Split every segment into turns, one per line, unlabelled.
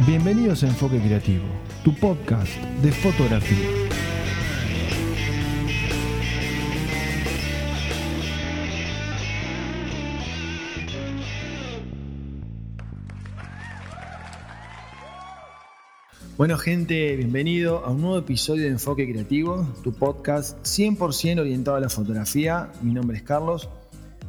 Bienvenidos a Enfoque Creativo, tu podcast de fotografía. Bueno gente, bienvenido a un nuevo episodio de Enfoque Creativo, tu podcast 100% orientado a la fotografía. Mi nombre es Carlos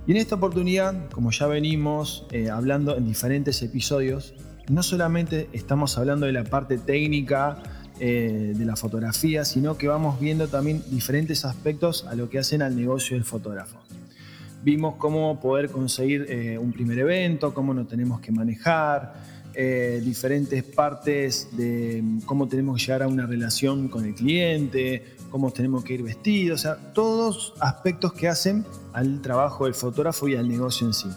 y en esta oportunidad, como ya venimos eh, hablando en diferentes episodios, no solamente estamos hablando de la parte técnica eh, de la fotografía, sino que vamos viendo también diferentes aspectos a lo que hacen al negocio del fotógrafo. Vimos cómo poder conseguir eh, un primer evento, cómo nos tenemos que manejar, eh, diferentes partes de cómo tenemos que llegar a una relación con el cliente, cómo tenemos que ir vestidos, o sea, todos aspectos que hacen al trabajo del fotógrafo y al negocio en sí.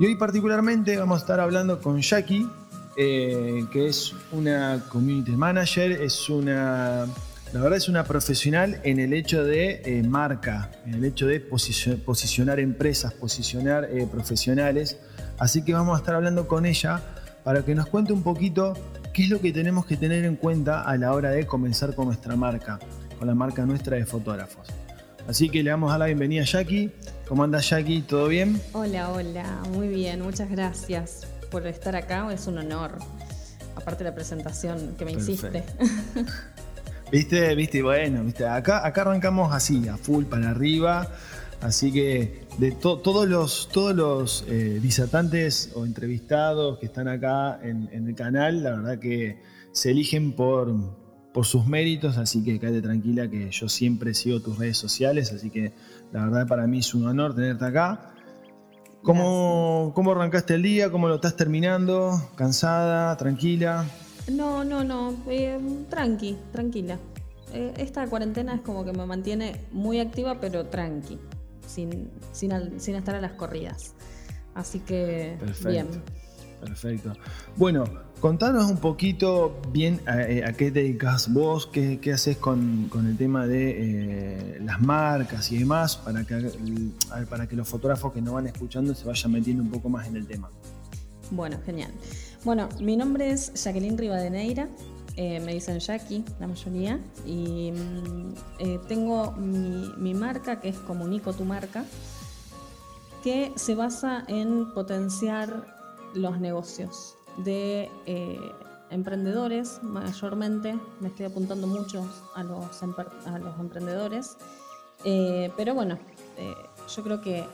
Y hoy particularmente vamos a estar hablando con Jackie, eh, que es una community manager, es una, la verdad es una profesional en el hecho de eh, marca, en el hecho de posicionar empresas, posicionar profesionales. Así que vamos a estar hablando con ella para que nos cuente un poquito qué es lo que tenemos que tener en cuenta a la hora de comenzar con nuestra marca, con la marca nuestra de fotógrafos. Así que le damos a la bienvenida a Jackie. ¿Cómo anda Jackie? ¿Todo bien?
Hola, hola, muy bien, muchas gracias por estar acá, es un honor. Aparte de la presentación que me hiciste.
Viste, viste, bueno, viste, acá, acá arrancamos así, a full para arriba. Así que de todos los, todos los eh, disertantes o entrevistados que están acá en, el canal, la verdad que se eligen por, por sus méritos, así que quédate tranquila que yo siempre sigo tus redes sociales, así que la verdad para mí es un honor tenerte acá. ¿Cómo, ¿Cómo, arrancaste el día? ¿Cómo lo estás terminando? ¿Cansada? ¿Tranquila?
No, no, no. Eh, tranqui, tranquila. Eh, esta cuarentena es como que me mantiene muy activa, pero tranqui sin, sin, estar a las corridas. Así que
Perfecto.
bien.
Perfecto. Bueno, contanos un poquito bien a, eh, qué te dedicas vos, qué, haces con, el tema de eh, las marcas y demás, para que, para que los fotógrafos que nos van escuchando se vayan metiendo un poco más en el tema.
Bueno, genial. Bueno, mi nombre es Jacqueline Rivadeneira, eh, me dicen Jackie, la mayoría, y mm, eh, tengo mi, marca que es Comunico tu marca, que se basa en potenciar los negocios de eh, emprendedores, mayormente, me estoy apuntando mucho a los, a los emprendedores, pero bueno, yo creo que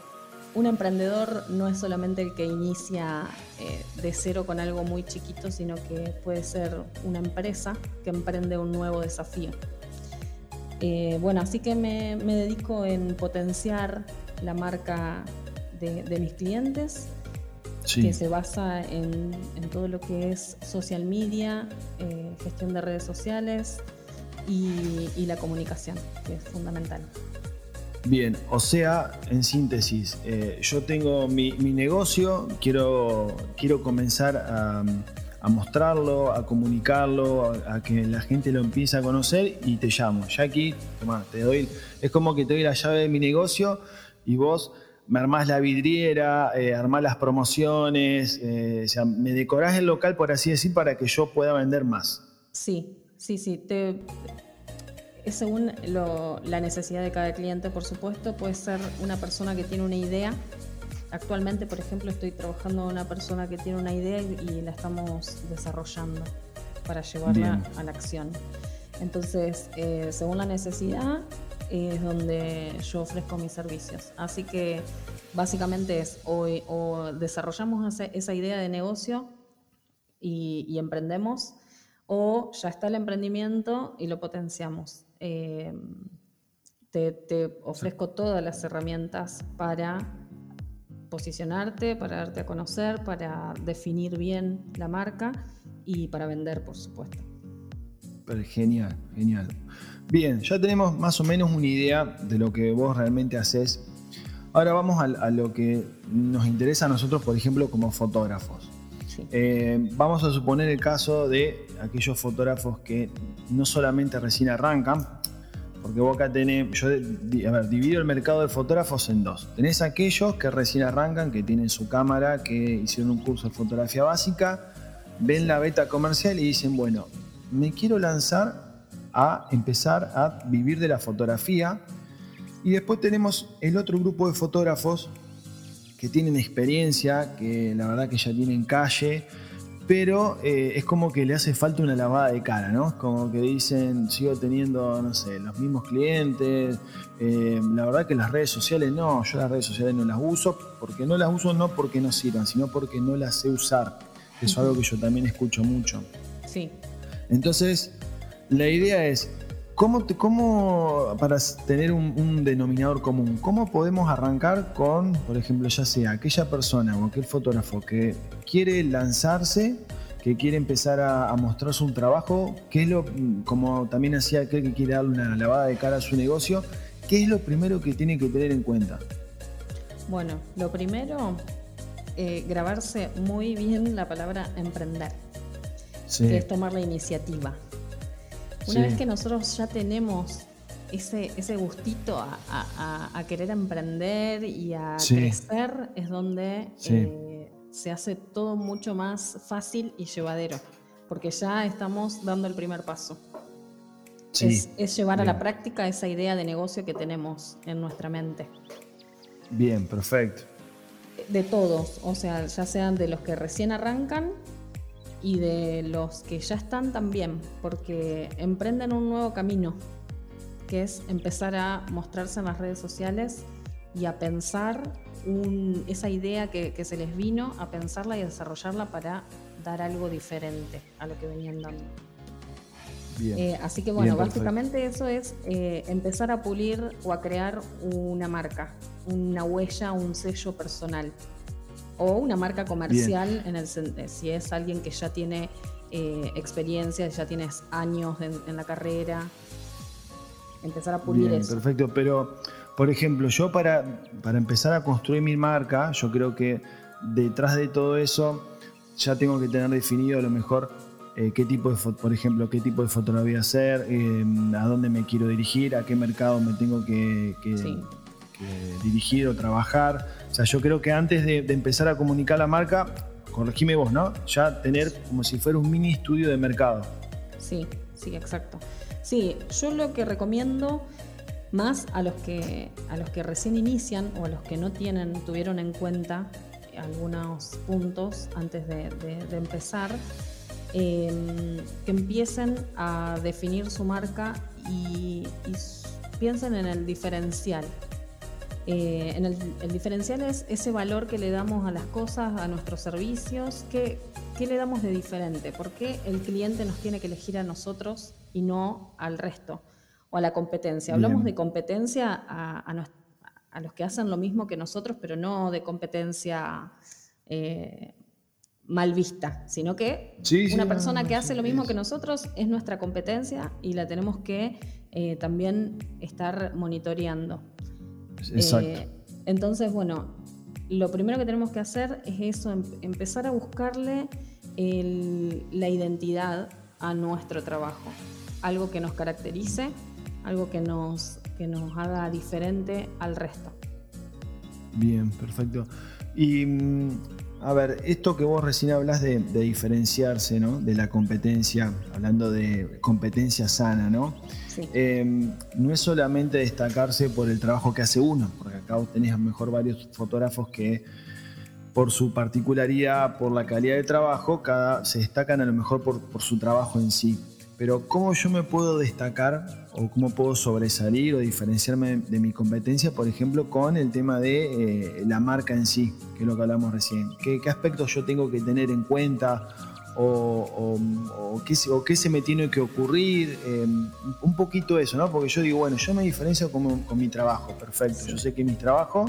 un emprendedor no es solamente el que inicia eh, de cero con algo muy chiquito, sino que puede ser una empresa que emprende un nuevo desafío. Eh, bueno, así que me, dedico en potenciar la marca de, mis clientes, que se basa en, todo lo que es social media, eh, gestión de redes sociales y la comunicación, que es fundamental.
Bien, o sea, en síntesis, eh, yo tengo mi, negocio, quiero, quiero comenzar a, mostrarlo, a comunicarlo, a, que la gente lo empiece a conocer y te llamo. Jackie, toma, te doy, es como que te doy la llave de mi negocio y vos me armás la vidriera, eh, armás las promociones, eh, o sea, me decorás el local, por así decir, para que yo pueda vender más.
Sí, sí, sí. Te, es según la necesidad de cada cliente, por supuesto. Puede ser una persona que tiene una idea. Actualmente, por ejemplo, estoy trabajando con una persona que tiene una idea y, la estamos desarrollando para llevarla a la acción. Entonces, eh, según la necesidad, es donde yo ofrezco mis servicios. Así que básicamente es o, desarrollamos esa, idea de negocio y emprendemos, o ya está el emprendimiento y lo potenciamos. Em, te, ofrezco todas las herramientas para posicionarte, para darte a conocer, para definir bien la marca y para vender, por supuesto.
genial, genial. Bien, ya tenemos más o menos una idea de lo que vos realmente haces. Ahora vamos a lo que nos interesa a nosotros, por ejemplo, como fotógrafos. Eh, vamos a suponer el caso de aquellos fotógrafos que no solamente recién arrancan, porque vos acá tenés, yo a ver, divido el mercado de fotógrafos en dos. Tenés aquellos que recién arrancan, que tienen su cámara, que hicieron un curso de fotografía básica ven la beta comercial y dicen, bueno, me quiero lanzar a empezar a vivir de la fotografía. Y después tenemos el otro grupo de fotógrafos que tienen experiencia, que la verdad que ya tienen calle, pero eh, es como que le hace falta una lavada de cara, ¿no? Es como que dicen, sigo teniendo, no sé, los mismos clientes, eh, la verdad que las redes sociales no, yo las redes sociales no las uso, porque no las uso no porque no sirvan, sino porque no las sé usar. Eso es algo que yo también escucho mucho.
Sí.
Entonces, la idea es, ¿cómo, cómo para tener un, denominador común, cómo podemos arrancar con, por ejemplo, ya sea aquella persona o aquel fotógrafo que quiere lanzarse, que quiere empezar a, a mostrarse un trabajo, que es lo, como también hacía aquel que quiere darle una lavada de cara a su negocio, ¿qué es lo primero que tiene que tener en cuenta?
Bueno, lo primero, eh, grabarse muy bien la palabra emprender, que es tomar la iniciativa. Una vez que nosotros ya tenemos ese, ese gustito a, querer emprender y a crecer, es donde eh, se hace todo mucho más fácil y llevadero, porque ya estamos dando el primer paso. Es, llevar a la práctica esa idea de negocio que tenemos en nuestra mente.
Bien, perfecto.
De todos, o sea, ya sean de los que recién arrancan y de los que ya están también, porque emprenden un nuevo camino, que es empezar a mostrarse en las redes sociales y a pensar esa idea que, que, se les vino, a pensarla y a desarrollarla para dar algo diferente a lo que venían dando. Eh, así que bueno, básicamente eso es eh, empezar a pulir o a crear una marca, una huella, un sello personal o una marca comercial en el si es alguien que ya tiene eh, experiencia, ya tienes años en, la carrera, empezar a pulir
Bien,
eso.
Perfecto, pero por ejemplo, yo para, para empezar a construir mi marca, yo creo que detrás de todo eso ya tengo que tener definido a lo mejor eh, qué tipo de, por ejemplo, qué tipo de fotografía voy a hacer, eh, a dónde me quiero dirigir, a qué mercado me tengo que, dirigir o trabajar. O sea, yo creo que antes de, empezar a comunicar la marca, corregime vos, ¿no? Ya tener como si fuera un mini estudio de mercado.
Sí, sí, exacto. Sí, yo lo que recomiendo más a los que, a los que recién inician o a los que no tienen, tuvieron en cuenta algunos puntos antes de empezar, Em, que empiecen a definir su marca y, piensen en el diferencial. Eh, en el, diferencial es ese valor que le damos a las cosas, a nuestros servicios, ¿qué, le damos de diferente? ¿Por qué el cliente nos tiene que elegir a nosotros y no al resto o a la competencia? Hablamos de competencia a, los que hacen lo mismo que nosotros, pero no de competencia eh, mal vista, sino que una persona que hace lo mismo que nosotros es nuestra competencia y la tenemos que eh, también estar monitoreando.
Exacto. Eh,
entonces, bueno, lo primero que tenemos que hacer es eso, em, empezar a buscarle la identidad a nuestro trabajo, algo que nos caracterice, algo que nos, que nos haga diferente al resto.
Bien, perfecto. Y mm, a ver, esto que vos recién hablas de, diferenciarse, ¿no? De la competencia, hablando de competencia sana, ¿no? Em, no es solamente destacarse por el trabajo que hace uno, porque acá vos tenés a lo mejor varios fotógrafos que por su particularidad, por la calidad de trabajo, cada, se destacan a lo mejor por, por su trabajo en sí. Pero ¿cómo yo me puedo destacar o cómo puedo sobresalir o diferenciarme de mi competencia, por ejemplo, con el tema de eh, la marca en sí, que es lo que hablamos recién? ¿Qué, aspectos yo tengo que tener en cuenta o, qué, se me tiene que ocurrir? Eh, un poquito eso, ¿no? Porque yo digo, bueno, yo me diferencio con, con mi trabajo, perfecto. Yo sé que mi trabajo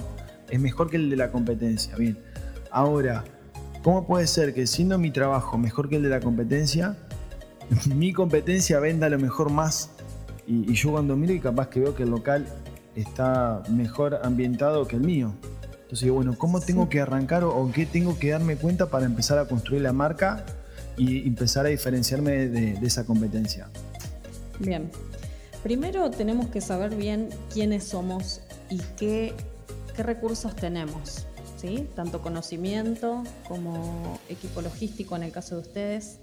es mejor que el de la competencia, bien. Ahora, ¿cómo puede ser que siendo mi trabajo mejor que el de la competencia, mi competencia venda a lo mejor más. Y, yo cuando miro y capaz que veo que el local está mejor ambientado que el mío. Entonces digo, bueno, ¿cómo tengo que arrancar o, qué tengo que darme cuenta para empezar a construir la marca y empezar a diferenciarme de, esa competencia?
Bien. Primero tenemos que saber bien quiénes somos y qué, qué recursos tenemos. ¿sí? tanto conocimiento como equipo logístico en el caso de ustedes,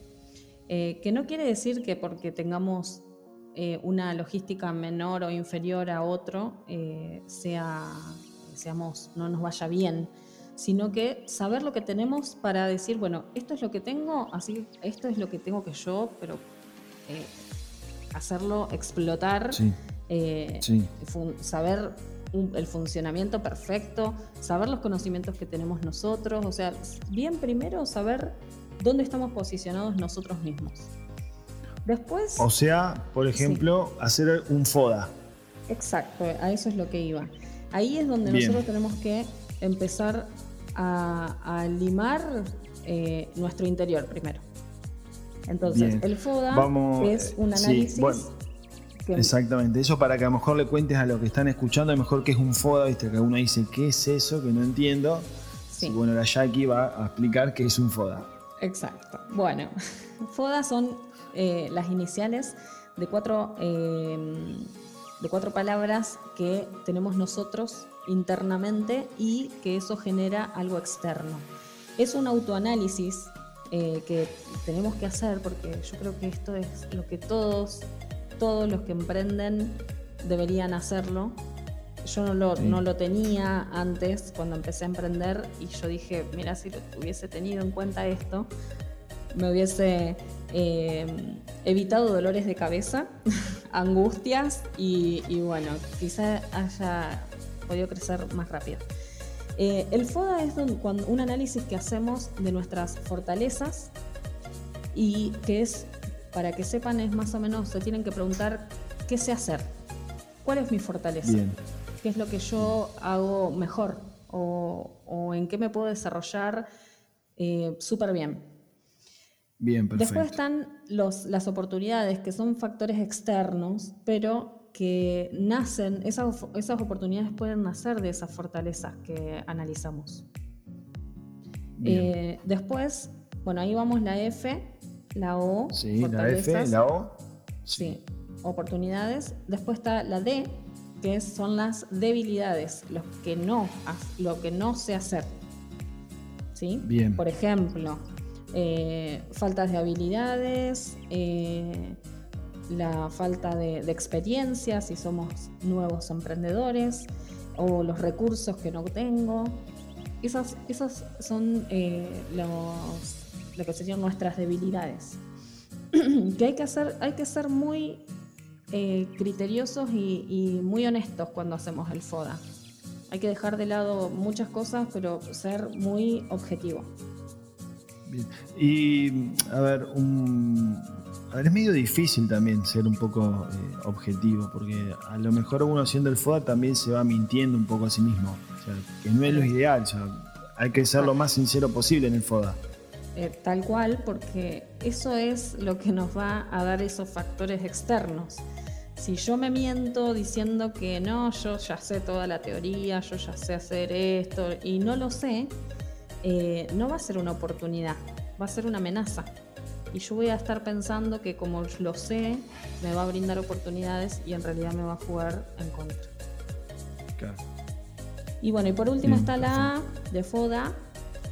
eh, que no quiere decir que porque tengamos eh, una logística menor o inferior a otro, eh, sea, seamos, no nos vaya bien, sino que saber lo que tenemos para decir, bueno, esto es lo que tengo, así esto es lo que tengo que yo, pero hacerlo explotar, saber el funcionamiento perfecto, saber los conocimientos que tenemos nosotros, o sea, bien primero saber dónde estamos posicionados nosotros mismos. Después...
O sea, por ejemplo, hacer un FODA.
Exacto, a eso es lo que iba. Ahí es donde nosotros tenemos que empezar a, limar eh, nuestro interior primero. Entonces, el FODA es un análisis...
Exactamente, eso para que a lo mejor le cuentes a los que están escuchando, a lo mejor que es un FODA, viste que uno dice, ¿qué es eso? Que no entiendo. Sí. Y bueno, la Jackie va a explicar qué es un FODA.
Exacto. Bueno, FODA son eh, las iniciales de cuatro, eh, de cuatro palabras que tenemos nosotros internamente y que eso genera algo externo. Es un autoanálisis eh, que tenemos que hacer porque yo creo que esto es lo que todos, todos los que emprenden deberían hacerlo. Yo no lo, no lo tenía antes cuando empecé a emprender y yo dije, mira, si hubiese tenido en cuenta esto, me hubiese eh, evitado dolores de cabeza, angustias y, bueno, quizá haya podido crecer más rápido. Eh, el FODA es un, análisis que hacemos de nuestras fortalezas y que es, para que sepan, es más o menos, se tienen que preguntar qué sé hacer, cuál es mi fortaleza, qué es lo que yo hago mejor o, en qué me puedo desarrollar eh, súper bien.
Bien,
perfecto. Después están los, las oportunidades, que son factores externos, pero que nacen, esas, esas oportunidades pueden nacer de esas fortalezas que analizamos. Eh, después, bueno, ahí vamos la F, la O.
Sí, la F, la O.
Sí. oportunidades. Después está la D, que son las debilidades, lo que no, lo que no sé hacer. ¿Sí?
Bien.
Por ejemplo, eh, faltas de habilidades, eh, la falta de, experiencia si somos nuevos emprendedores o los recursos que no tengo. Esas, esas son eh, los, lo que serían nuestras debilidades. que hay que, hacer, hay que ser muy criteriosos y, y muy honestos cuando hacemos el FODA. Hay que dejar de lado muchas cosas, pero ser muy objetivo.
Y a ver, es medio difícil también ser un poco eh, objetivo, porque a lo mejor uno haciendo el FODA también se va mintiendo un poco a sí mismo. O sea, que no es lo ideal, hay que ser lo más sincero posible en el FODA.
Eh, tal cual, porque eso es lo que nos va a dar esos factores externos. Si yo me miento diciendo que no, yo ya sé toda la teoría, yo ya sé hacer esto y no lo sé, eh, no va a ser una oportunidad, va a ser una amenaza. Y yo voy a estar pensando que como lo sé, me va a brindar oportunidades y en realidad me va a jugar en contra. Y bueno, y por último está la A de FODA,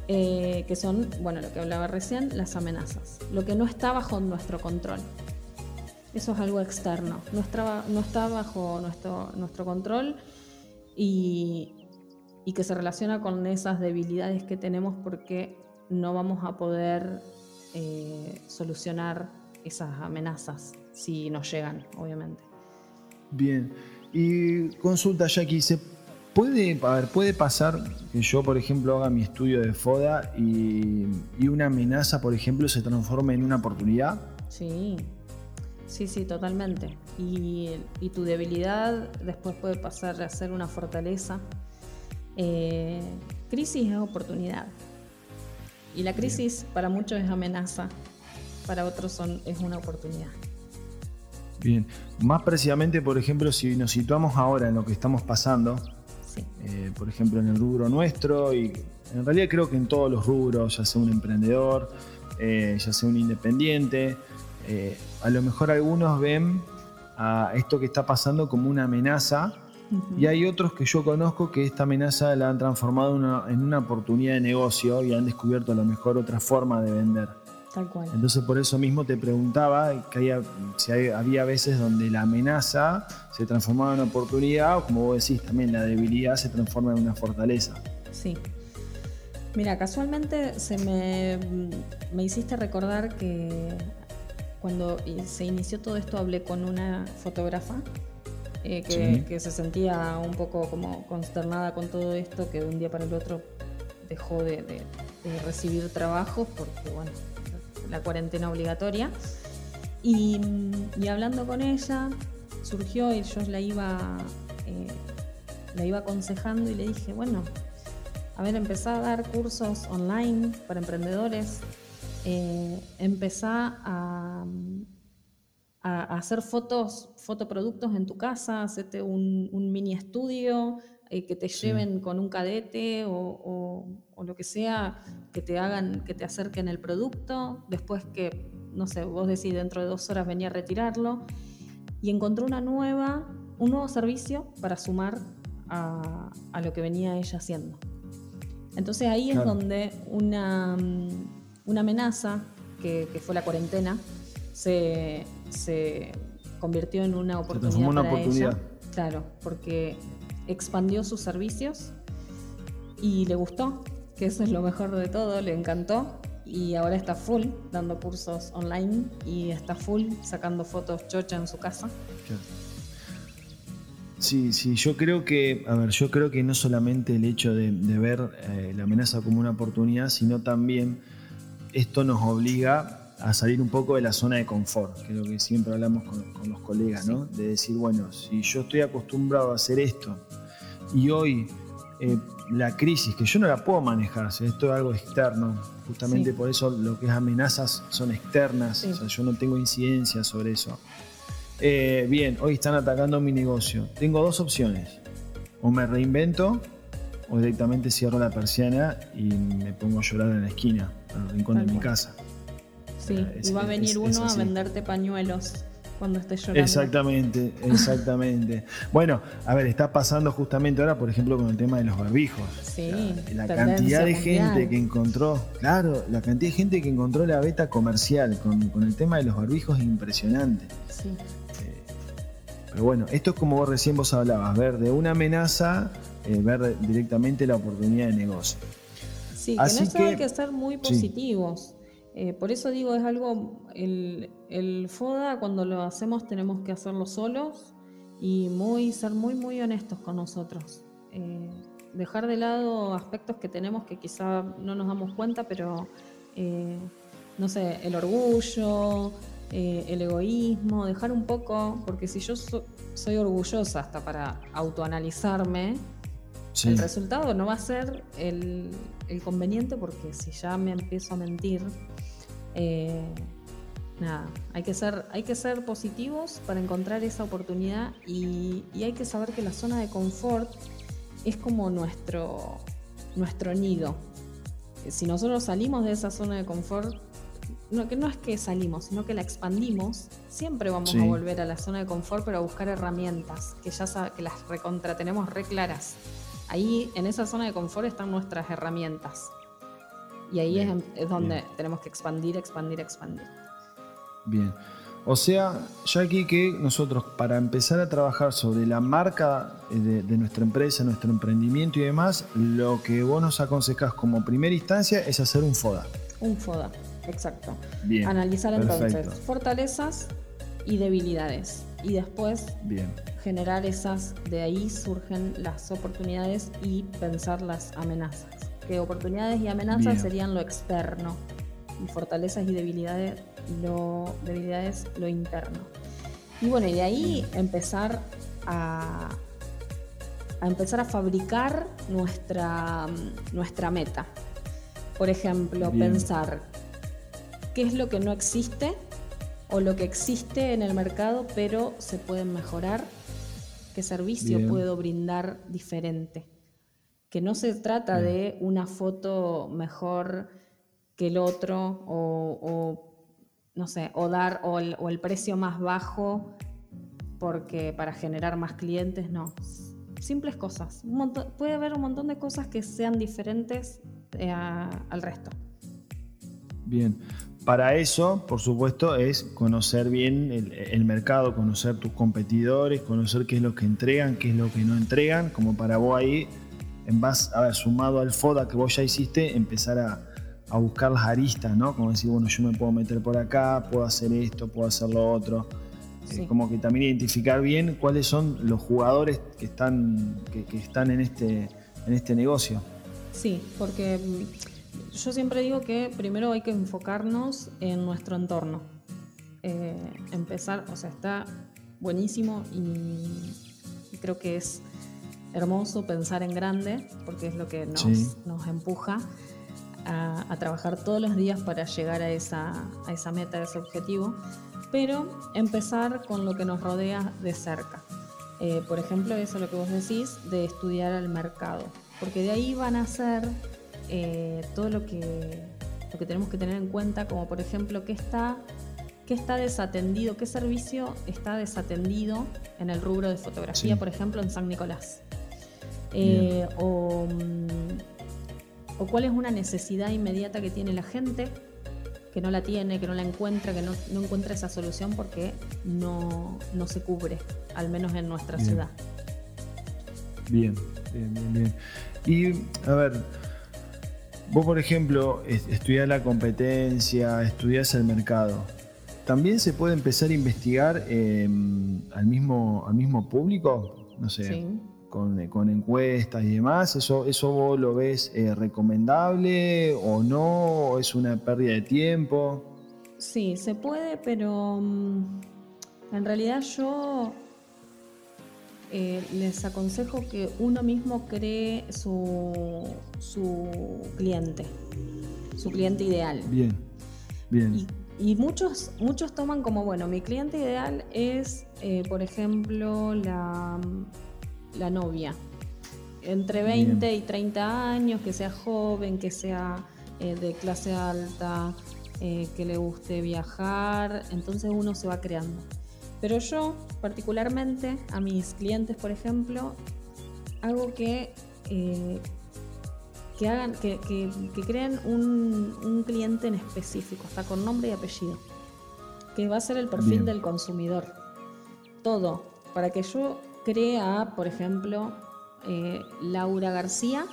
eh, que son, bueno, lo que hablaba recién, las amenazas. Lo que no está bajo nuestro control. Eso es algo externo, no no está bajo nuestro, nuestro control y, y que se relaciona con esas debilidades que tenemos porque no vamos a poder eh, solucionar esas amenazas si nos llegan, obviamente.
Bien. Y consulta, Jackie, ¿se puede, puede pasar que yo, por ejemplo, haga mi estudio de FODA y, y una amenaza, por ejemplo, se transforme en una oportunidad?
Sí, sí, sí, totalmente. Y, y tu debilidad después puede pasar a ser una fortaleza eh, crisis es oportunidad. Y la crisis para muchos es amenaza, para otros son, es una oportunidad.
Bien, más precisamente, por ejemplo, si nos situamos ahora en lo que estamos pasando, eh, por ejemplo, en el rubro nuestro, y en realidad creo que en todos los rubros, ya sea un emprendedor, eh, ya sea un independiente, a lo mejor algunos ven a esto que está pasando como una amenaza Y hay otros que yo conozco que esta amenaza la han transformado en una oportunidad de negocio y han descubierto a lo mejor otra forma de vender.
Tal cual.
Entonces por eso mismo te preguntaba que si había veces donde la amenaza se transformaba en una oportunidad o como vos decís también la debilidad se transforma en una fortaleza.
Sí. Mira, casualmente se me, me hiciste recordar que cuando se inició todo esto hablé con una fotógrafa eh, que, se sentía un poco como consternada con todo esto, que de un día para el otro dejó de, recibir trabajos porque, bueno, la cuarentena obligatoria. Y, hablando con ella, surgió y yo la iba, eh, la iba aconsejando y le dije, bueno, a ver, empezá a dar cursos online para emprendedores, eh, empezá a, a, hacer fotos, fotoproductos en tu casa, hacete un, mini estudio, eh, que te lleven con un cadete o, lo que sea, que te hagan, que te acerquen el producto, después que, no sé, vos decís dentro de dos horas venía a retirarlo, y encontró una nueva, un nuevo servicio para sumar a, lo que venía ella haciendo. Entonces ahí es donde una, una amenaza, que, que fue la cuarentena, se, se convirtió en una oportunidad.
una oportunidad.
Claro, porque expandió sus servicios y le gustó, que eso es lo mejor de todo, le encantó y ahora está full dando cursos online y está full sacando fotos chocha en su casa.
Sí, sí, yo creo que, a ver, yo creo que no solamente el hecho de, ver eh, la amenaza como una oportunidad, sino también esto nos obliga a salir un poco de la zona de confort, que es lo que siempre hablamos con, los colegas, ¿no? De decir, bueno, si yo estoy acostumbrado a hacer esto y hoy eh, la crisis, que yo no la puedo manejar, esto es algo externo, justamente por eso lo que es amenazas son externas, o sea, yo no tengo incidencia sobre eso. Eh, bien, hoy están atacando mi negocio. Tengo dos opciones. O me reinvento o directamente cierro la persiana y me pongo a llorar en la esquina, al rincón de mi casa.
Sí, y va a venir uno a venderte pañuelos cuando estés llorando.
Exactamente, exactamente. bueno, a ver, está pasando justamente ahora, por ejemplo, con el tema de los barbijos.
Sí.
La, cantidad de gente que encontró, claro, la cantidad de gente que encontró la beta comercial con, el tema de los barbijos es impresionante.
Sí.
Eh, pero bueno, esto es como vos recién vos hablabas, ver de una amenaza, eh, ver directamente la oportunidad de negocio.
Sí, que Así que, hay que ser muy positivos. Eh, por eso digo, es algo, el, FODA cuando lo hacemos tenemos que hacerlo solos y muy, ser muy, muy honestos con nosotros. Eh, dejar de lado aspectos que tenemos que quizá no nos damos cuenta, pero eh, no sé, el orgullo, el egoísmo, dejar un poco, porque si yo soy orgullosa hasta para autoanalizarme, el resultado no va a ser el, el conveniente porque si ya me empiezo a mentir, eh, nada, hay que, ser, hay que ser positivos para encontrar esa oportunidad y, hay que saber que la zona de confort es como nuestro, nuestro nido. Si nosotros salimos de esa zona de confort, no, que no es que salimos, sino que la expandimos, siempre vamos a volver a la zona de confort, pero a buscar herramientas que ya que las recontra tenemos re claras. Ahí en esa zona de confort están nuestras herramientas. Y ahí es, donde tenemos que expandir, expandir, expandir.
Bien. O sea, Jackie, que nosotros para empezar a trabajar sobre la marca de, nuestra empresa, nuestro emprendimiento y demás, lo que vos nos aconsejás como primera instancia es hacer un FODA.
Un FODA, exacto. Bien, Analizar entonces fortalezas y debilidades. Y después
Bien.
Generar esas, de ahí surgen las oportunidades y pensar las amenazas que oportunidades y amenazas serían lo externo y fortalezas y debilidades lo, debilidades lo interno. Y bueno, y de ahí empezar a, a empezar a fabricar nuestra, nuestra meta. Por ejemplo, pensar qué es lo que no existe o lo que existe en el mercado pero se puede mejorar, qué servicio puedo brindar diferente que no se trata de una foto mejor que el otro o, no sé, o dar o el, precio más bajo porque para generar más clientes, no. simples cosas. puede haber un montón de cosas que sean diferentes eh, al resto.
Bien, para eso, por supuesto, es conocer bien el, mercado, conocer tus competidores, conocer qué es lo que entregan, qué es lo que no entregan, como para vos ahí, en base, a ver, sumado al FODA que vos ya hiciste, empezar a, buscar las aristas, ¿no? Como decir, bueno, yo me puedo meter por acá, puedo hacer esto, puedo hacer lo otro. Eh, como que también identificar bien cuáles son los jugadores que están, que, están en, este, en este negocio.
Sí, porque mm, yo siempre digo que primero hay que enfocarnos en nuestro entorno. Eh, empezar, o sea, está buenísimo y, creo que es hermoso pensar en grande, porque es lo que nos, nos empuja a, a, trabajar todos los días para llegar a esa, a esa meta, a ese objetivo pero empezar con lo que nos rodea de cerca. Eh, por ejemplo, eso es lo que vos decís, de estudiar al mercado, porque de ahí van a ser eh, todo lo que, lo que tenemos que tener en cuenta, como por ejemplo, qué está, qué está desatendido, qué servicio está desatendido en el rubro de fotografía, por ejemplo, en San Nicolás. Eh, o, o cuál es una necesidad inmediata que tiene la gente que no la tiene, que no la encuentra, que no, encuentra esa solución porque no, se cubre, al menos en nuestra ciudad.
Bien, bien, bien, bien. Y a ver, vos por ejemplo estudiás la competencia, estudiás el mercado. ¿También se puede empezar a investigar em, al, mismo, al mismo público? No sé. Sí con, encuestas y demás, ¿eso, eso vos lo ves eh, recomendable o no? ¿Es una pérdida de tiempo?
Sí, se puede, pero mm, en realidad yo eh, les aconsejo que uno mismo cree su, su cliente, su cliente ideal.
Bien, bien.
Y, muchos, muchos toman como, bueno, mi cliente ideal es, eh, por ejemplo, la la novia. Entre 20 y 30 años, que sea joven, que sea eh, de clase alta, eh, que le guste viajar, entonces uno se va creando. Pero yo, particularmente, a mis clientes, por ejemplo, hago que, eh, que hagan, que, creen un, un, cliente en específico, está con nombre y apellido, que va a ser el perfil del consumidor. Todo, para que yo crea, por ejemplo, eh, Laura García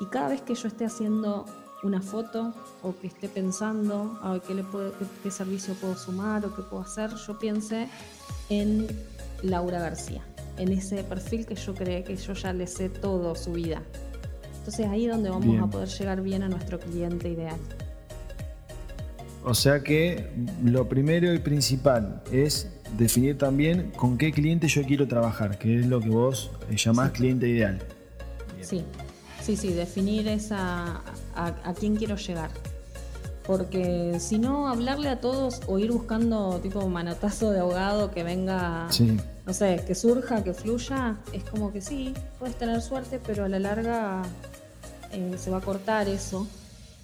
y cada vez que yo esté haciendo una foto o que esté pensando a qué, le puedo, qué, servicio puedo sumar o qué puedo hacer, yo piense en Laura García, en ese perfil que yo creo que yo ya le sé todo su vida. Entonces ahí es donde vamos a poder llegar bien a nuestro cliente ideal.
O sea que lo primero y principal es definir también con qué cliente yo quiero trabajar, que es lo que vos eh, llamás cliente ideal.
Sí, sí, sí, definir esa a, quién quiero llegar. Porque si no, hablarle a todos o ir buscando tipo manotazo de ahogado que venga, no sé, que surja, que fluya, es como que sí, puedes tener suerte, pero a la larga eh, se va a cortar eso.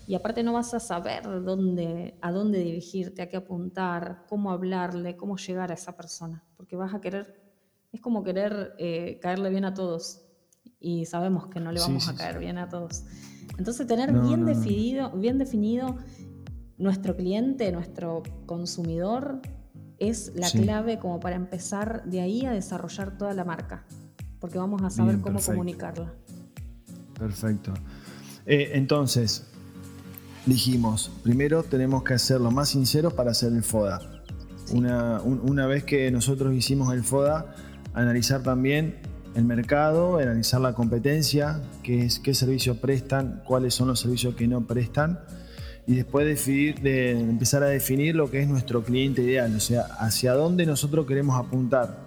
Y aparte no vas a saber dónde, a dónde dirigirte, a qué apuntar, cómo hablarle, cómo llegar a esa persona, porque vas a querer, es como querer eh, caerle bien a todos. Y sabemos que no le vamos a caer bien a todos. Entonces tener bien, definido, bien definido nuestro cliente, nuestro consumidor, es la clave como para empezar de ahí a desarrollar toda la marca, porque vamos a saber cómo comunicarla.
Perfecto. Eh, entonces, dijimos, primero tenemos que hacerlo más sinceros para hacer el FODA. Una, vez que nosotros hicimos el FODA, analizar también el mercado, analizar la competencia, qué, es, qué servicios prestan, cuáles son los servicios que no prestan, y después decidir, de empezar a definir lo que es nuestro cliente ideal, o sea, hacia dónde nosotros queremos apuntar.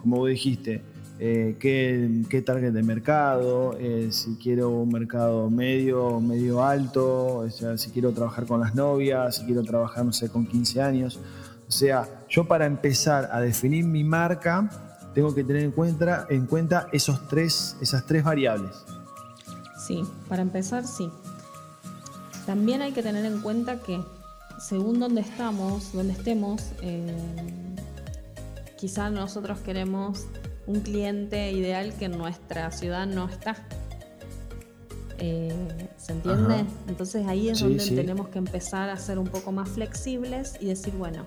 Como vos dijiste, eh, qué, target de mercado, eh, si quiero un mercado medio, medio alto, o sea, si quiero trabajar con las novias, si quiero trabajar, no sé, con 15 años. O sea, yo para empezar a definir mi marca, tengo que tener en cuenta, en cuenta esos tres, esas tres variables.
Sí, para empezar, sí. También hay que tener en cuenta que según donde estamos, donde estemos, eh, quizá nosotros queremos un cliente ideal que en nuestra ciudad no está. Eh, ¿Se entiende? Entonces ahí es donde tenemos que empezar a ser un poco más flexibles y decir, bueno,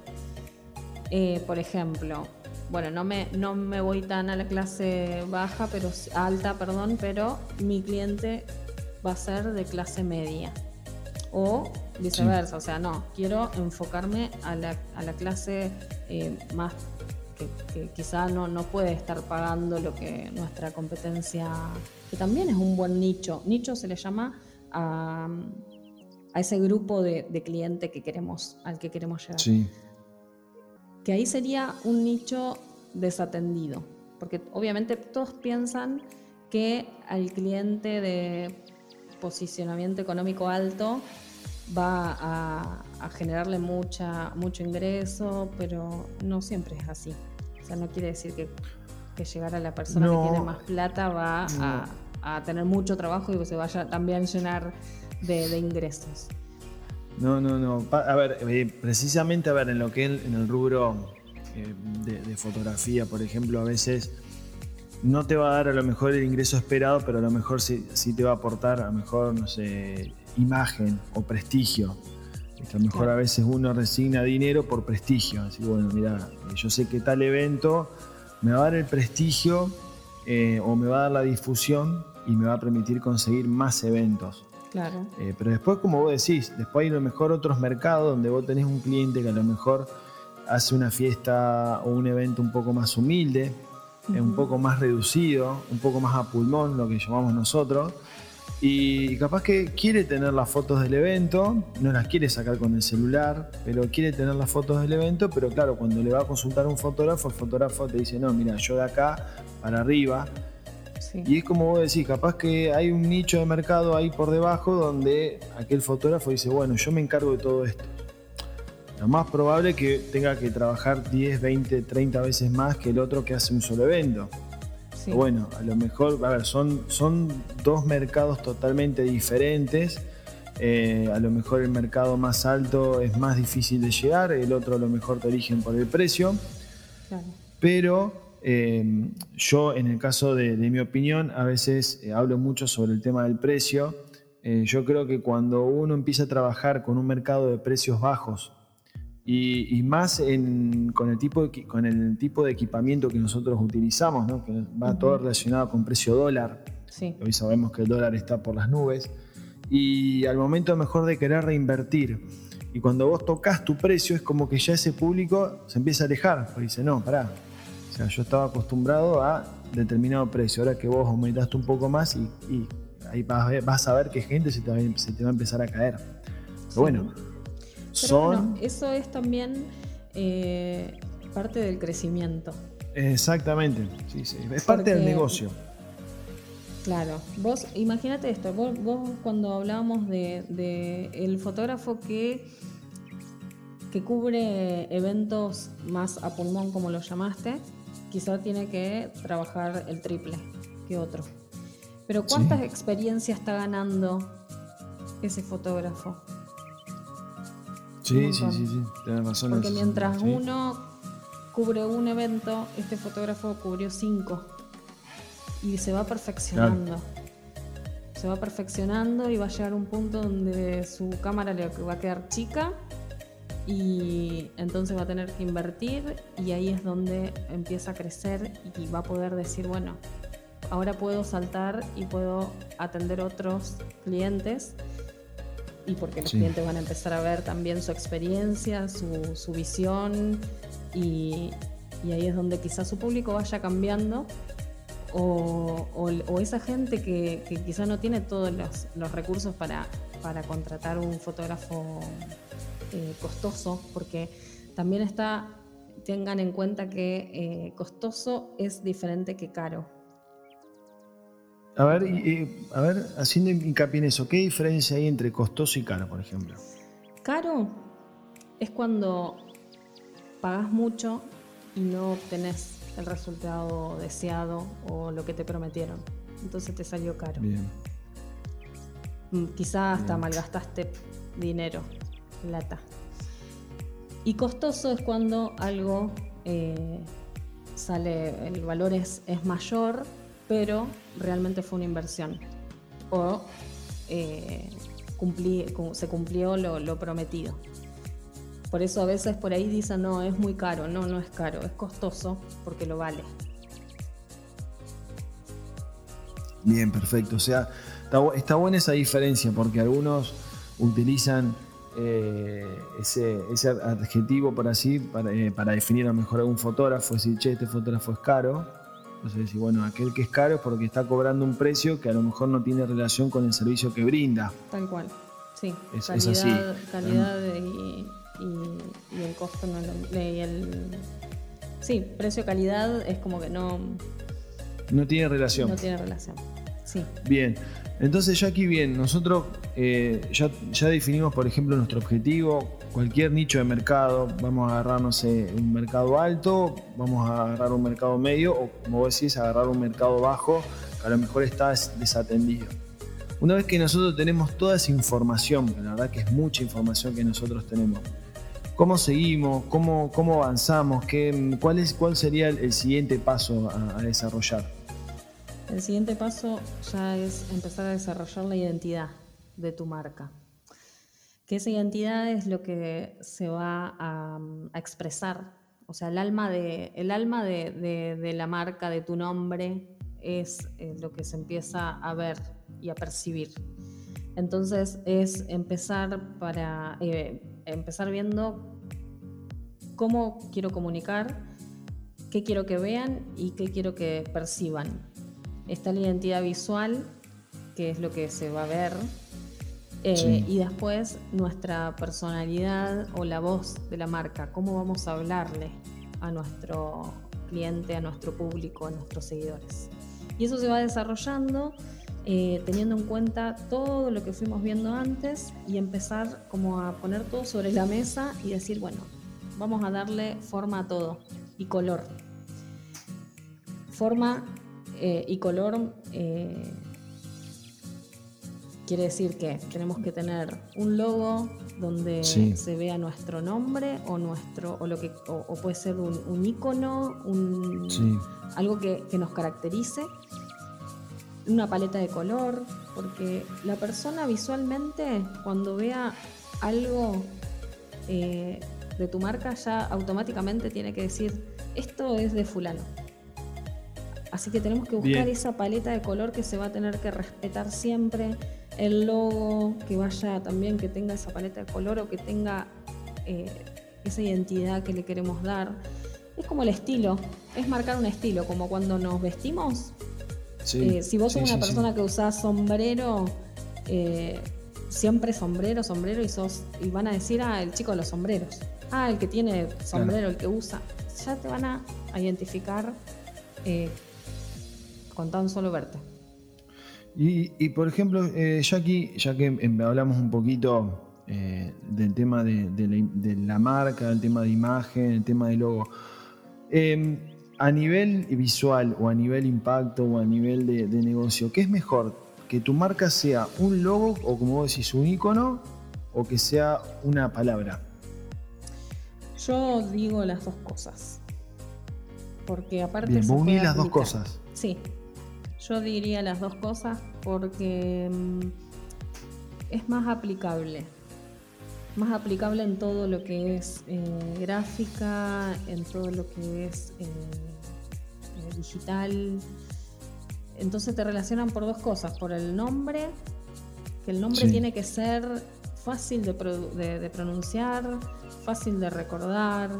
eh, por ejemplo, bueno, no me, no me voy tan a la clase baja, pero alta, perdón, pero mi cliente va a ser de clase media. O viceversa, o sea, no, quiero enfocarme a la, a la clase eh, más que, quizá no, no puede estar pagando lo que nuestra competencia, que también es un buen nicho. Nicho se le llama a, ese grupo de, de cliente que queremos, al que queremos llegar. Sí que ahí sería un nicho desatendido, porque obviamente todos piensan que al cliente de posicionamiento económico alto va a, generarle mucha, mucho ingreso, pero no siempre es así. O sea, no quiere decir que, llegar a la persona que tiene más plata va a, tener mucho trabajo y que se vaya también a llenar de ingresos.
No, no, no. A ver, eh, precisamente, a ver, en lo que en el rubro eh, de, fotografía, por ejemplo, a veces no te va a dar a lo mejor el ingreso esperado, pero a lo mejor sí, te va a aportar a lo mejor, no sé, imagen o prestigio. A lo mejor a veces uno resigna dinero por prestigio. Así bueno, mira, eh, yo sé que tal evento me va a dar el prestigio o me va a dar la difusión y me va a permitir conseguir más eventos.
Claro.
Eh, pero después, como vos decís, después hay a lo mejor otros mercados donde vos tenés un cliente que a lo mejor hace una fiesta o un evento un poco más humilde, eh, un poco más reducido, un poco más a pulmón, lo que llamamos nosotros. Y capaz que quiere tener las fotos del evento, no las quiere sacar con el celular, pero quiere tener las fotos del evento, pero claro, cuando le va a consultar a un fotógrafo, el fotógrafo te dice, no, mira, yo de acá para arriba y es como vos decís, capaz que hay un nicho de mercado ahí por debajo donde aquel fotógrafo dice, bueno, yo me encargo de todo esto. Lo más probable es que tenga que trabajar 10, 20, 30 veces más que el otro que hace un solo evento. Bueno, a lo mejor, a ver, son, son dos mercados totalmente diferentes. Eh, a lo mejor el mercado más alto es más difícil de llegar, el otro a lo mejor te eligen por el precio. Pero Em, yo, en el caso de, mi opinión, a veces eh, hablo mucho sobre el tema del precio. Eh, yo creo que cuando uno empieza a trabajar con un mercado de precios bajos y, más con, el tipo de, con el tipo de equipamiento que nosotros utilizamos, que va todo relacionado con precio dólar, hoy sabemos que el dólar está por las nubes, y al momento mejor de querer reinvertir, y cuando vos tocas tu precio es como que ya ese público se empieza a alejar, porque dice, no, pará, o sea, yo estaba acostumbrado a determinado precio. Ahora que vos aumentaste un poco más y, ahí vas, a ver que gente se te, va, a empezar a caer. Pero bueno, son...
eso es también eh, parte del crecimiento.
Exactamente, sí, sí. es parte del negocio.
Claro, vos imagínate esto, vos, cuando hablábamos de, de, el fotógrafo que, que cubre eventos más a pulmón como lo llamaste, quizá tiene que trabajar el triple que otro. Pero ¿cuántas experiencias está ganando ese fotógrafo?
Sí, sí, sí, sí, razón.
Porque mientras uno cubre un evento, este fotógrafo cubrió cinco. Y se va perfeccionando. Se va perfeccionando y va a llegar a un punto donde su cámara le va a quedar chica y entonces va a tener que invertir y ahí es donde empieza a crecer y va a poder decir, bueno, ahora puedo saltar y puedo atender otros clientes y porque los clientes van a empezar a ver también su experiencia, su, su visión y, y, ahí es donde quizás su público vaya cambiando o, o, esa gente que, que quizás no tiene todos los, los recursos para, para contratar un fotógrafo eh, costoso, porque también está, tengan en cuenta que eh, costoso es diferente que caro.
A ver, a ver, haciendo hincapié en eso, ¿qué diferencia hay entre costoso y caro, por ejemplo?
Caro es cuando pagas mucho y no obtenés el resultado deseado o lo que te prometieron. Entonces te salió caro. Bien. Mm, quizás hasta malgastaste dinero plata. Y costoso es cuando algo eh, sale, el valor es, es mayor, pero realmente fue una inversión. O eh, se cumplió lo, lo prometido. Por eso a veces por ahí dicen, no, es muy caro. No, no es caro, es costoso porque lo vale.
Bien, perfecto. O sea, está, buena esa diferencia porque algunos utilizan eh, ese, adjetivo para así, eh, para, definir a lo mejor a un fotógrafo, decir, che, este fotógrafo es caro. Entonces decir, bueno, aquel que es caro es porque está cobrando un precio que a lo mejor no tiene relación con el servicio que brinda.
Tal cual, sí. Es, calidad, así. Calidad y, el costo no y el, Sí, precio-calidad es como que no...
No tiene relación.
No tiene relación. Sí.
Bien. Entonces ya aquí bien, nosotros eh, ya, ya, definimos, por ejemplo, nuestro objetivo, cualquier nicho de mercado, vamos a agarrar, no sé, un mercado alto, vamos a agarrar un mercado medio, o como vos decís, agarrar un mercado bajo, que a lo mejor está desatendido. Una vez que nosotros tenemos toda esa información, la verdad que es mucha información que nosotros tenemos, ¿cómo seguimos? ¿Cómo, cómo avanzamos? ¿Qué, cuál, es, ¿Cuál sería el, siguiente paso a desarrollar?
El siguiente paso ya es empezar a desarrollar la identidad de tu marca. Que esa identidad es lo que se va a, expresar. O sea, el alma, de, el alma de, la marca, de tu nombre, es eh, lo que se empieza a ver y a percibir. Entonces es empezar para eh, empezar viendo cómo quiero comunicar, qué quiero que vean y qué quiero que perciban está la identidad visual, que es lo que se va a ver, eh, y después nuestra personalidad o la voz de la marca, cómo vamos a hablarle a nuestro cliente, a nuestro público, a nuestros seguidores. Y eso se va desarrollando eh, teniendo en cuenta todo lo que fuimos viendo antes y empezar como a poner todo sobre la mesa y decir, bueno, vamos a darle forma a todo y color. Forma eh, y color eh, quiere decir que tenemos que tener un logo donde se vea nuestro nombre o nuestro o lo que o, puede ser un, un icono un, algo que, nos caracterice. Una paleta de color porque la persona visualmente cuando vea algo eh, de tu marca ya automáticamente tiene que decir esto es de fulano Así que tenemos que buscar esa paleta de color que se va a tener que respetar siempre. El logo que vaya también, que tenga esa paleta de color o que tenga eh, esa identidad que le queremos dar. Es como el estilo, es marcar un estilo, como cuando nos vestimos. Eh, si vos sos una persona que usás sombrero, eh, siempre sombrero, sombrero, y sos, y van a decir, ah, el chico de los sombreros. Ah, el que tiene sombrero, el que usa. Ya te van a identificar con tan solo verte.
Y, por ejemplo, eh, ya aquí, ya que em, hablamos un poquito eh, del tema de, la, marca, del tema de imagen, el tema de logo, em, a nivel visual o a nivel impacto o a nivel de, negocio, ¿qué es mejor? ¿Que tu marca sea un logo o como vos decís, un icono o que sea una palabra?
Yo digo las dos cosas. Porque aparte...
Bien, vos unís las dos cosas.
Sí, yo diría las dos cosas porque mm, es más aplicable. Más aplicable en todo lo que es eh, gráfica, en todo lo que es eh, eh, digital. Entonces te relacionan por dos cosas, por el nombre, que el nombre tiene que ser fácil de, pronunciar, fácil de recordar,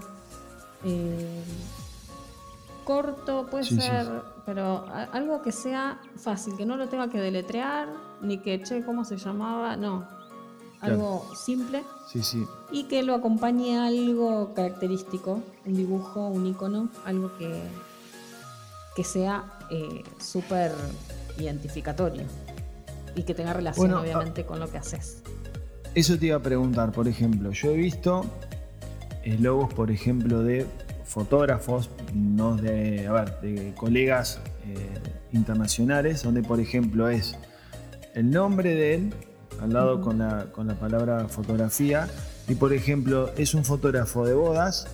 corto, puede ser, pero algo que sea fácil, que no lo tenga que deletrear, ni que, che, ¿cómo se llamaba? No. Algo simple.
Sí, sí.
Y que lo acompañe algo característico, un dibujo, un icono, algo que, que sea eh, súper identificatorio y que tenga relación, obviamente, ah, con lo que haces.
Eso te iba a preguntar, por ejemplo, yo he visto eh, logos, por ejemplo, de fotógrafos, no de, de colegas eh, internacionales, donde por ejemplo es el nombre de él al lado con, la, con la palabra fotografía y por ejemplo es un fotógrafo de bodas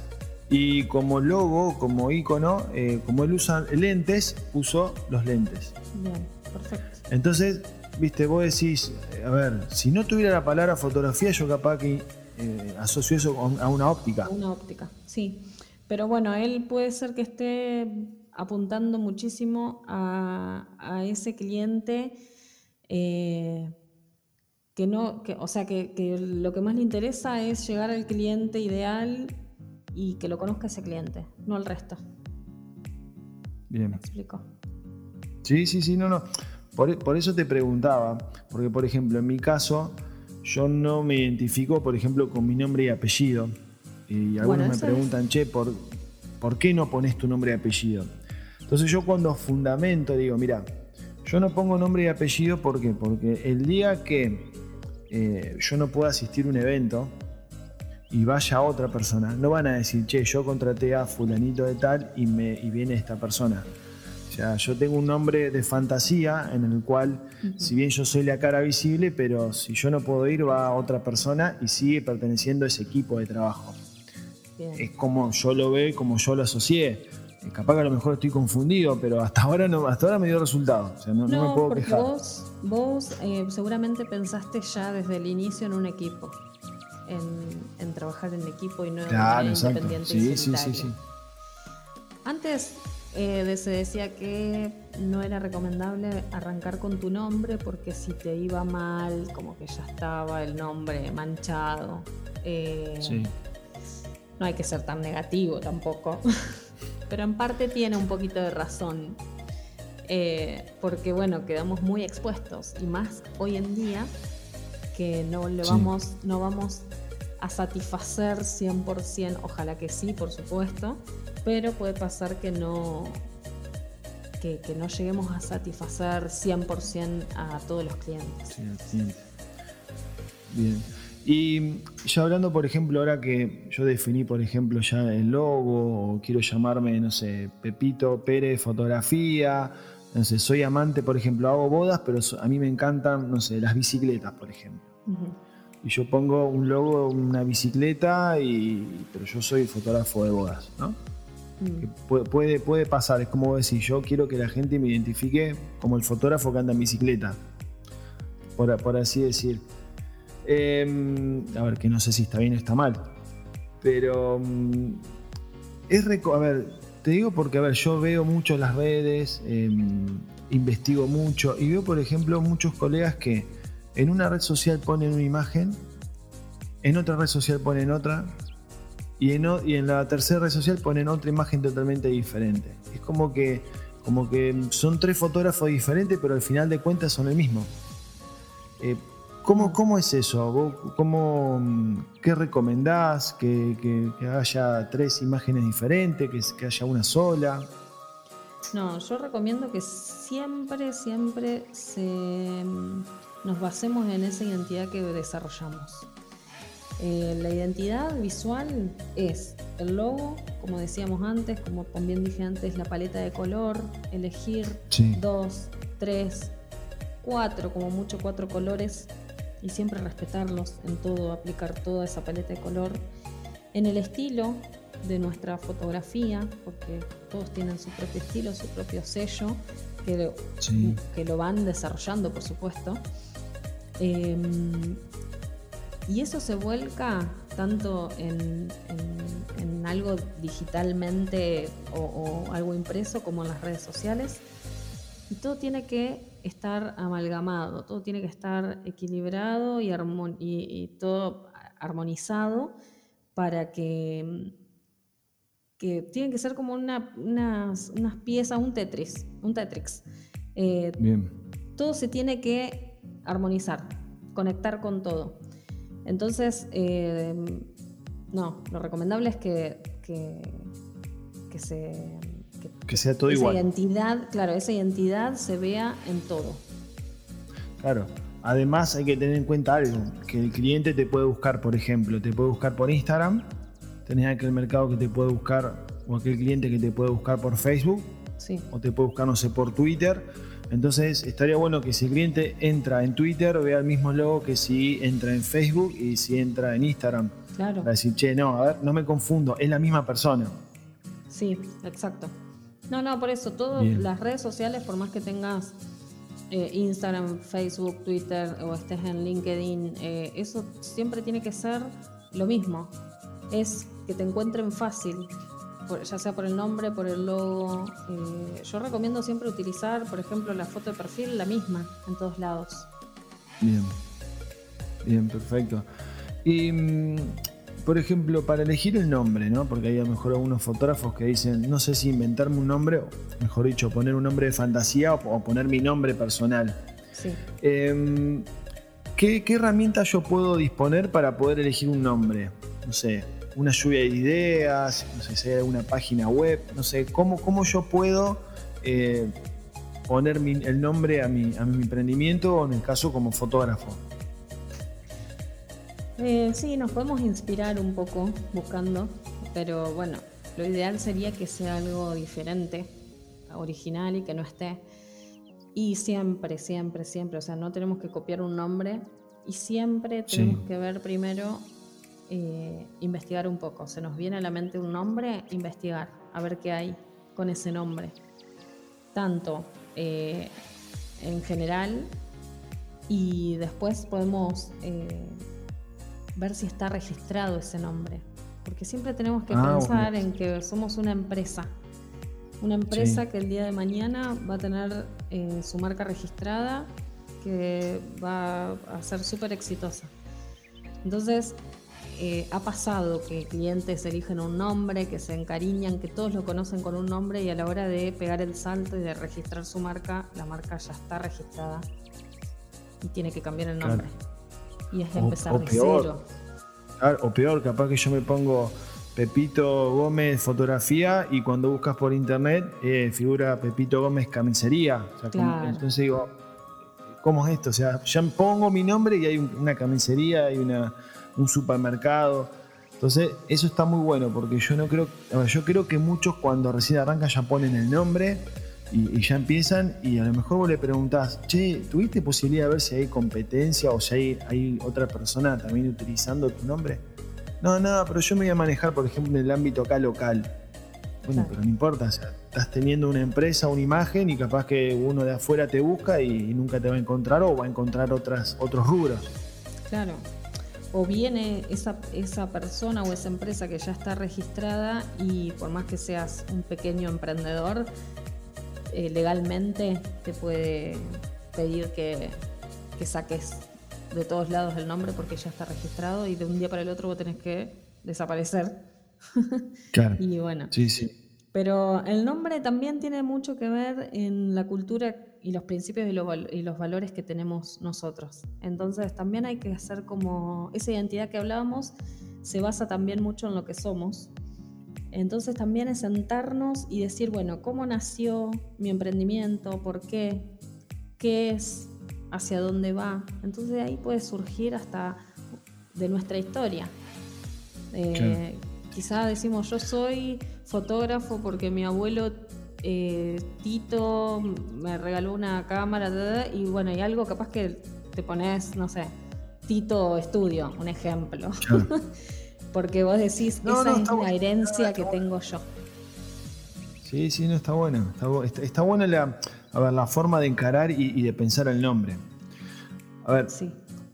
Y como logo, como icono, eh, como él usa lentes, puso los lentes.
Bien, perfecto.
Entonces, viste, vos decís, a ver, si no tuviera la palabra fotografía, yo capaz que eh, asocio eso a una óptica.
Una óptica, sí. Pero bueno, él puede ser que esté apuntando muchísimo a, ese cliente eh, que no, que, o sea, que, que, lo que más le interesa es llegar al cliente ideal y que lo conozca ese cliente, no al resto.
Bien.
¿Me explico?
Sí, sí, sí, no, no. Por, por, eso te preguntaba, porque por ejemplo, en mi caso, yo no me identifico, por ejemplo, con mi nombre y apellido. Y algunos me preguntan, che, ¿por, ¿por qué no pones tu nombre y apellido? Entonces yo cuando fundamento digo, mira, yo no pongo nombre y apellido ¿por qué? porque el día que eh, yo no pueda asistir a un evento y vaya otra persona, no van a decir, che, yo contraté a fulanito de tal y, me, y viene esta persona. O sea, yo tengo un nombre de fantasía en el cual, si bien yo soy la cara visible, pero si yo no puedo ir, va otra persona y sigue perteneciendo a ese equipo de trabajo. Es como yo lo veo, como yo lo asocié. Eh, capaz que a lo mejor estoy confundido, pero hasta ahora no, hasta ahora me dio resultado. O sea, no, me puedo
porque Vos, vos eh, seguramente pensaste ya desde el inicio en un equipo, en, trabajar en equipo y no en
claro, independiente. Sí, sí, sí, sí.
Antes eh, se decía que no era recomendable arrancar con tu nombre porque si te iba mal, como que ya estaba el nombre manchado. sí. No hay que ser tan negativo tampoco. Pero en parte tiene un poquito de razón. Eh, porque bueno, quedamos muy expuestos. Y más hoy en día que no le vamos, no vamos a satisfacer 100%, ojalá que sí, por supuesto, pero puede pasar que no, que, no lleguemos a satisfacer 100% a todos los clientes.
Sí, Bien. Y ya hablando, por ejemplo, ahora que yo definí, por ejemplo, ya el logo, o quiero llamarme, no sé, Pepito Pérez Fotografía, no sé, soy amante, por ejemplo, hago bodas, pero a mí me encantan, no sé, las bicicletas, por ejemplo. Y yo pongo un logo, una bicicleta, y, pero yo soy fotógrafo de bodas, ¿no? Mm. puede, puede, pasar, es como decir, yo quiero que la gente me identifique como el fotógrafo que anda en bicicleta, por, por así decir. Em, a ver, que no sé si está bien o está mal. Pero mm, es a ver, te digo porque a ver, yo veo mucho las redes, em, investigo mucho y veo, por ejemplo, muchos colegas que en una red social ponen una imagen, en otra red social ponen otra y en, y en la tercera red social ponen otra imagen totalmente diferente. Es como que, como que son tres fotógrafos diferentes, pero al final de cuentas son el mismo. Eh, ¿Cómo, es eso? ¿Cómo, ¿Qué recomendás? ¿Que, haya tres imágenes diferentes? ¿Que, haya una sola?
No, yo recomiendo que siempre, siempre nos basemos en esa identidad que desarrollamos. Eh, la identidad visual es el logo, como decíamos antes, como también dije antes, la paleta de color, elegir dos, tres, cuatro, como mucho cuatro colores y siempre respetarlos en todo, aplicar toda esa paleta de color. En el estilo de nuestra fotografía, porque todos tienen su propio estilo, su propio sello, que, que lo van desarrollando, por supuesto. Em, y eso se vuelca tanto en, algo digitalmente o, algo impreso como en las redes sociales. Y todo tiene que estar amalgamado, todo tiene que estar equilibrado y, y, todo armonizado para que, que tienen que ser como una, unas, piezas, un Tetris, un Tetrix.
Eh, Bien.
Todo se tiene que armonizar, conectar con todo. Entonces, eh, no, lo recomendable es que, que, que se
que, sea todo igual.
Esa identidad, claro, esa identidad se vea en todo.
Claro. Además hay que tener en cuenta algo, que el cliente te puede buscar, por ejemplo, te puede buscar por Instagram, tenés aquel mercado que te puede buscar, o aquel cliente que te puede buscar por Facebook,
sí.
o te puede buscar, no sé, por Twitter. Entonces estaría bueno que si el cliente entra en Twitter, vea el mismo logo que si entra en Facebook y si entra en Instagram.
Claro.
Para decir, che, no, a ver, no me confundo, es la misma persona.
Sí, exacto. No, no, por eso, todas las redes sociales, por más que tengas eh, Instagram, Facebook, Twitter o estés en LinkedIn, eh, eso siempre tiene que ser lo mismo. Es que te encuentren fácil, ya sea por el nombre, por el logo. Eh, yo recomiendo siempre utilizar, por ejemplo, la foto de perfil, la misma en todos lados.
Bien, bien, perfecto. Y mm, por ejemplo, para elegir el nombre, ¿no? Porque hay a lo mejor algunos fotógrafos que dicen, no sé si inventarme un nombre, o mejor dicho, poner un nombre de fantasía o, poner mi nombre personal.
Sí.
Em, ¿qué, herramientas yo puedo disponer para poder elegir un nombre? No sé, una lluvia de ideas, no sé si hay alguna página web, no sé, ¿cómo, cómo yo puedo eh, poner el nombre a mi, a mi emprendimiento o en el caso como fotógrafo?
Eh, sí, nos podemos inspirar un poco buscando, pero bueno, lo ideal sería que sea algo diferente, original y que no esté. Y siempre, siempre, siempre, o sea, no tenemos que copiar un nombre y siempre tenemos que ver primero, eh, investigar un poco. Se nos viene a la mente un nombre, investigar, a ver qué hay con ese nombre. Tanto eh, en general y después podemos ver si está registrado ese nombre. Porque siempre tenemos que ah, pensar en que somos una empresa. Una empresa que el día de mañana va a tener eh, su marca registrada, que va a ser súper exitosa. Entonces, eh, ha pasado que clientes eligen un nombre, que se encariñan, que todos lo conocen con un nombre y a la hora de pegar el salto y de registrar su marca, la marca ya está registrada y tiene que cambiar el nombre y es empezar de cero.
o peor, capaz que yo me pongo Pepito Gómez fotografía y cuando buscas por internet eh, figura Pepito Gómez camisería. entonces digo, ¿cómo es esto? O sea, ya pongo mi nombre y hay una camisería, hay una, un supermercado. Entonces, eso está muy bueno porque yo no creo, yo creo que muchos cuando recién arrancan ya ponen el nombre y, ya empiezan y a lo mejor vos le preguntás, che, ¿tuviste posibilidad de ver si hay competencia o si hay, hay otra persona también utilizando tu nombre? No, nada, pero yo me voy a manejar, por ejemplo, en el ámbito acá local. Bueno, pero no importa, o sea, estás teniendo una empresa, una imagen y capaz que uno de afuera te busca y, nunca te va a encontrar o va a encontrar otras, otros rubros.
Claro. O viene esa, esa persona o esa empresa que ya está registrada y por más que seas un pequeño emprendedor, eh, legalmente te puede pedir que, saques de todos lados el nombre porque ya está registrado y de un día para el otro vos tenés que desaparecer.
Claro.
y bueno.
Sí, sí.
Pero el nombre también tiene mucho que ver en la cultura y los principios y los, y los valores que tenemos nosotros. Entonces también hay que hacer como esa identidad que hablábamos se basa también mucho en lo que somos entonces también es sentarnos y decir, bueno, ¿cómo nació mi emprendimiento? ¿Por qué? ¿Qué es? ¿Hacia dónde va? Entonces de ahí puede surgir hasta de nuestra historia. Eh, quizá decimos, yo soy fotógrafo porque mi abuelo eh, Tito me regaló una cámara y bueno, y algo capaz que te pones, no sé, Tito Estudio, un ejemplo. Porque vos decís, esa es la herencia que tengo yo.
Sí, sí, no, está bueno. Está, está, buena la, a ver, la forma de encarar y, de pensar el nombre. A ver,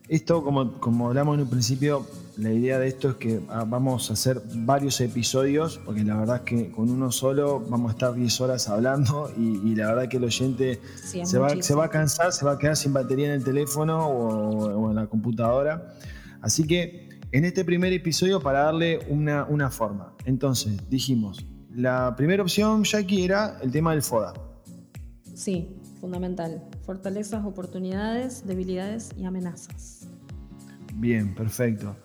esto, como, como hablamos en un principio, la idea de esto es que ah, vamos a hacer varios episodios, porque la verdad es que con uno solo vamos a estar 10 horas hablando y, la verdad que el oyente se, va, se, va, a cansar, se va a quedar sin batería en el teléfono o en la computadora. Así que en este primer episodio para darle una, forma. Entonces, dijimos, la primera opción, Jackie, era el tema del FODA.
Sí, fundamental. Fortalezas, oportunidades, debilidades y amenazas.
Bien, perfecto.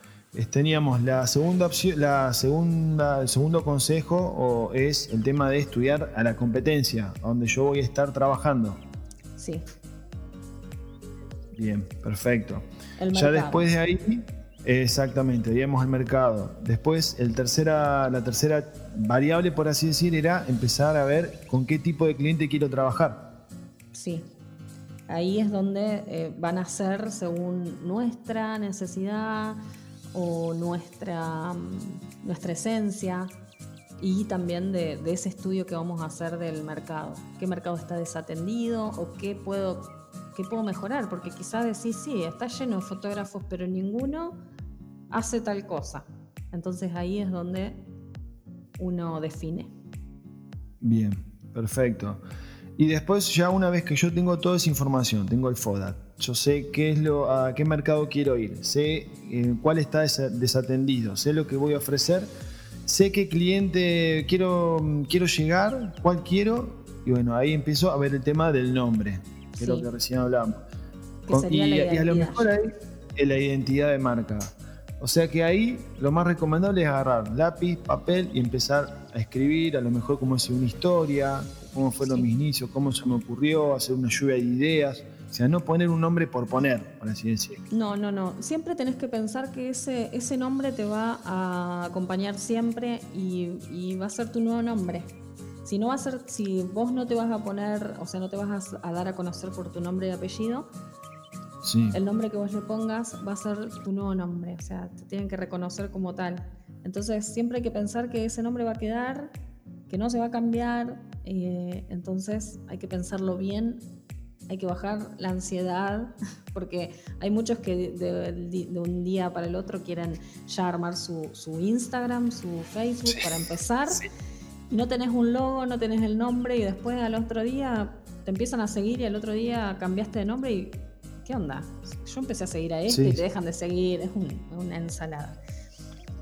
Teníamos la segunda opción, la segunda, el segundo consejo o es el tema de estudiar a la competencia, donde yo voy a estar trabajando.
Sí.
Bien, perfecto. ya después de ahí Exactamente, veíamos el mercado. Después, el tercera, la tercera variable, por así decir, era empezar a ver con qué tipo de cliente quiero trabajar.
Sí, ahí es donde eh, van a ser según nuestra necesidad o nuestra, mm, nuestra esencia y también de, ese estudio que vamos a hacer del mercado. ¿Qué mercado está desatendido o qué puedo, qué puedo mejorar? Porque quizás decís, sí, está lleno de fotógrafos, pero ninguno hace tal cosa. Entonces ahí es donde uno define.
Bien, perfecto. Y después ya una vez que yo tengo toda esa información, tengo el FODA, yo sé qué es lo, a qué mercado quiero ir, sé eh, cuál está desatendido, sé lo que voy a ofrecer, sé qué cliente quiero, quiero llegar, cuál quiero, y bueno, ahí empiezo a ver el tema del nombre, es lo que recién hablamos. y, a lo mejor ahí es la identidad de marca. O sea que ahí lo más recomendable es agarrar lápiz, papel y empezar a escribir, a lo mejor como es una historia, cómo fueron mis inicios, cómo se me ocurrió, hacer una lluvia de ideas. O sea, no poner un nombre por poner, por así decirlo.
No, no, no. Siempre tenés que pensar que ese, ese nombre te va a acompañar siempre y, va a ser tu nuevo nombre. Si no va a ser, si vos no te vas a poner, o sea, no te vas a dar a conocer por tu nombre y apellido, el nombre que vos le pongas va a ser tu nuevo nombre, o sea, te tienen que reconocer como tal. Entonces siempre hay que pensar que ese nombre va a quedar, que no se va a cambiar, eh, entonces hay que pensarlo bien, hay que bajar la ansiedad, porque hay muchos que de, un día para el otro quieren ya armar su, Instagram, su Facebook para empezar. Y no tenés un logo, no tenés el nombre y después al otro día te empiezan a seguir y al otro día cambiaste de nombre y ¿qué onda? Yo empecé a seguir a este y te dejan de seguir, es una ensalada.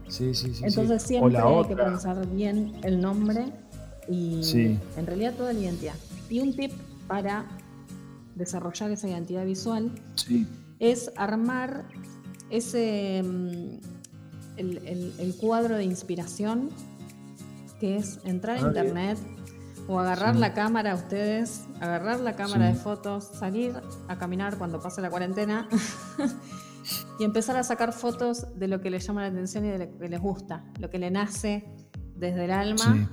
Sí, sí, sí.
Entonces siempre hay que pensar bien el nombre y en realidad toda la identidad. Y un tip para desarrollar esa identidad visual es armar ese mm, el, cuadro de inspiración que es entrar a ah, internet, o agarrar la cámara, ustedes, agarrar la cámara de fotos, salir a caminar cuando pase la cuarentena y empezar a sacar fotos de lo que les llama la atención y de lo que les gusta, lo que le nace desde el alma.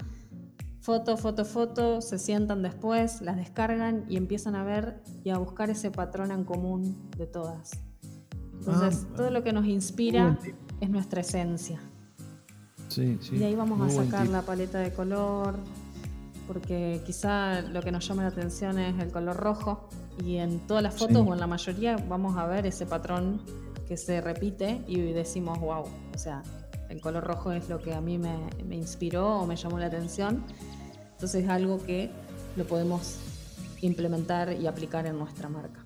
Foto, foto, foto, se sientan después, las descargan y empiezan a ver y a buscar ese patrón en común de todas. Entonces, ah, todo lo que nos inspira es nuestra esencia.
Sí,
y ahí vamos a sacar la paleta de color, porque quizá lo que nos llama la atención es el color rojo y en todas las fotos o en la mayoría vamos a ver ese patrón que se repite y decimos, wow, o sea, el color rojo es lo que a mí me, inspiró o me llamó la atención. Entonces es algo que lo podemos implementar y aplicar en nuestra marca.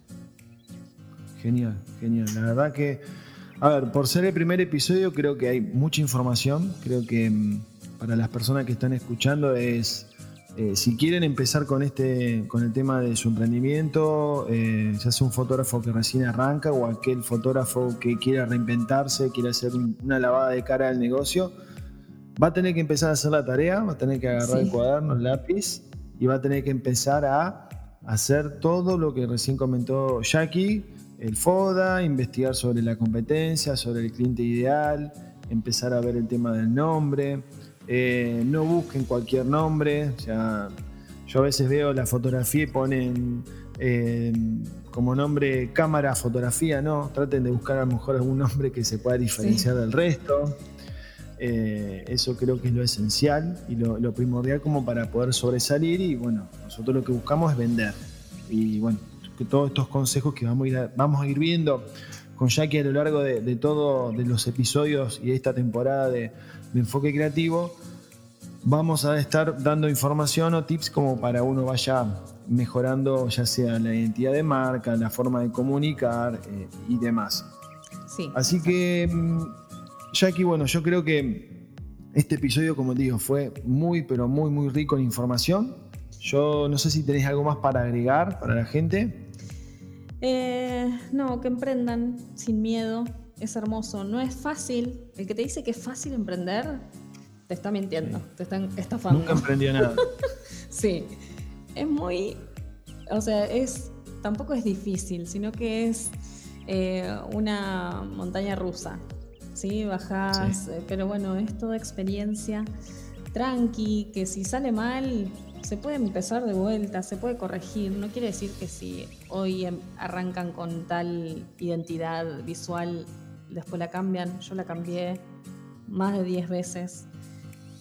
Genial, genial. La verdad que, a ver, por ser el primer episodio creo que hay mucha información. Creo que mm, para las personas que están escuchando es eh, si quieren empezar con este, con el tema de su emprendimiento, eh, ya sea un fotógrafo que recién arranca o aquel fotógrafo que quiera reinventarse, quiere hacer una lavada de cara al negocio, va a tener que empezar a hacer la tarea, va a tener que agarrar el cuaderno, el lápiz y va a tener que empezar a hacer todo lo que recién comentó Jackie, el FODA, investigar sobre la competencia, sobre el cliente ideal, empezar a ver el tema del nombre. Eh, no busquen cualquier nombre. O sea, yo a veces veo la fotografía y ponen eh, como nombre cámara fotografía, no. Traten de buscar a lo mejor algún nombre que se pueda diferenciar del resto. Eh, eso creo que es lo esencial y lo, primordial como para poder sobresalir y bueno, nosotros lo que buscamos es vender. Y bueno, que todos estos consejos que vamos a ir, vamos a ir viendo con Jackie a lo largo de, de todos de los episodios y de esta temporada de, de enfoque creativo, vamos a estar dando información o tips como para uno vaya mejorando ya sea la identidad de marca, la forma de comunicar eh, y demás.
Sí,
Así que, mm, Jackie, bueno, yo creo que este episodio, como te digo, fue muy, pero muy, muy rico en información. Yo no sé si tenéis algo más para agregar para la gente.
Eh, no, que emprendan sin miedo, es hermoso. No es fácil. El que te dice que es fácil emprender, te está mintiendo, te están estafando.
Nunca emprendió nada.
sí. Es muy. O sea, es. Tampoco es difícil, sino que es eh, una montaña rusa. ¿sí? Bajás, eh, pero bueno, es toda experiencia tranqui, que si sale mal, se puede empezar de vuelta, se puede corregir. No quiere decir que si hoy em, arrancan con tal identidad visual después la cambian. Yo la cambié más de 10 veces.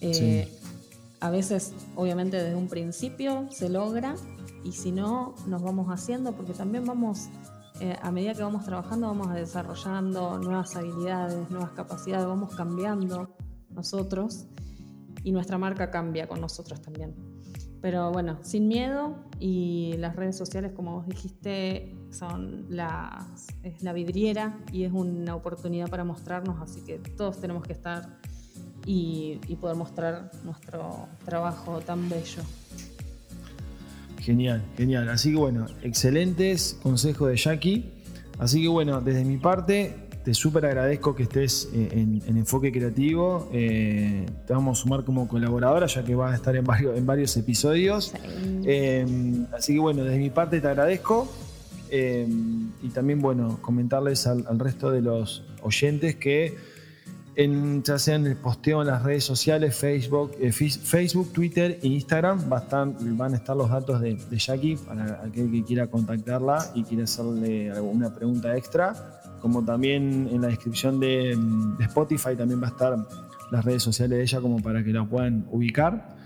Eh, a veces, obviamente, desde un principio se logra y si no, nos vamos haciendo porque también vamos, eh, a medida que vamos trabajando, vamos desarrollando nuevas habilidades, nuevas capacidades, vamos cambiando nosotros y nuestra marca cambia con nosotros también. Pero bueno, sin miedo y las redes sociales, como vos dijiste, son las, es la vidriera y es una oportunidad para mostrarnos, así que todos tenemos que estar y, y poder mostrar nuestro trabajo tan bello.
Genial, genial. Así que bueno, excelentes consejos de Jackie. Así que bueno, desde mi parte, te súper agradezco que estés eh, en, Enfoque Creativo. Eh, te vamos a sumar como colaboradora, ya que vas a estar en varios, en varios episodios. Eh, así que bueno, desde mi parte te agradezco. y también, bueno, comentarles al, resto de los oyentes que en, ya sea en el posteo en las redes sociales, Facebook, Facebook Twitter e Instagram, van a estar los datos de, de Jackie para aquel que quiera contactarla y quiera hacerle alguna pregunta extra como también en la descripción de, Spotify también va a estar las redes sociales de ella como para que la puedan ubicar.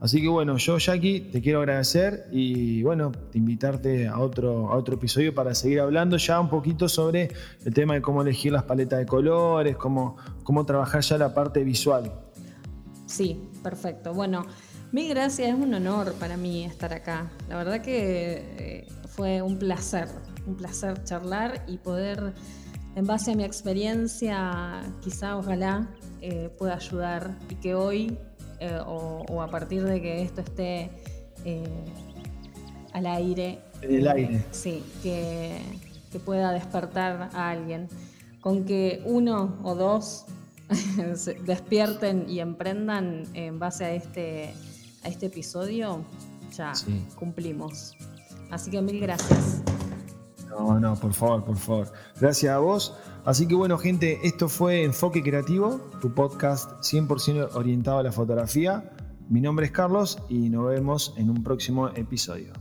Así que bueno, yo Jackie te quiero agradecer y bueno, te invitarte a otro, a otro episodio para seguir hablando ya un poquito sobre el tema de cómo elegir las paletas de colores, cómo, cómo trabajar ya la parte visual.
Sí, perfecto. Bueno, mil gracias, es un honor para mí estar acá. La verdad que eh, fue un placer un placer charlar y poder, en base a mi experiencia, quizá ojalá eh, pueda ayudar y que hoy eh, o, a partir de que esto esté eh, al aire.
En el aire.
Sí, que, que pueda despertar a alguien. Con que uno o dos despierten y emprendan en base a este, a este episodio, ya cumplimos. Así que mil gracias.
No, no, por favor, por favor. Gracias a vos. Así que bueno, gente, esto fue Enfoque Creativo, tu podcast 100% orientado a la fotografía. Mi nombre es Carlos y nos vemos en un próximo episodio.